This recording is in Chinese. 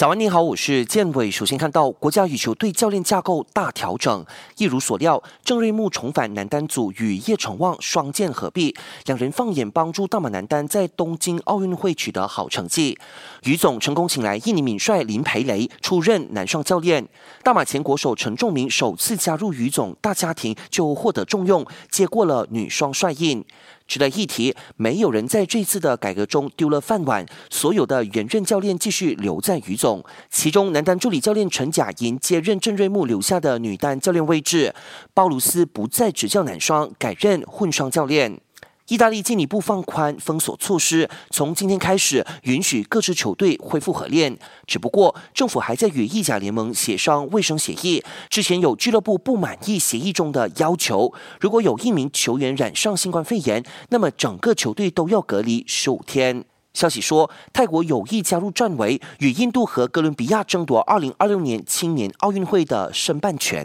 早安，你好，我是建伟。首先看到国家羽球队教练架构大调整，一如所料，郑瑞木重返男单组与叶成旺双剑合璧，两人放眼帮助大马男单在东京奥运会取得好成绩。于总成功请来印尼名帅林培雷出任男双教练，大马前国手陈仲明首次加入于总大家庭就获得重用，接过了女双帅印。值得一提，没有人在这次的改革中丢了饭碗，所有的原任教练继续留在余总。其中，男单助理教练陈甲莹接任郑瑞木留下的女单教练位置，鲍鲁斯不再执教男双，改任混双教练。意大利进一步放宽封锁措施，从今天开始允许各支球队恢复合练。只不过政府还在与意甲联盟协商卫生协议。之前有俱乐部不满意协议中的要求，如果有一名球员染上新冠肺炎，那么整个球队都要隔离十五天。消息说，泰国有意加入战围，与印度和哥伦比亚争夺二零二六年青年奥运会的申办权。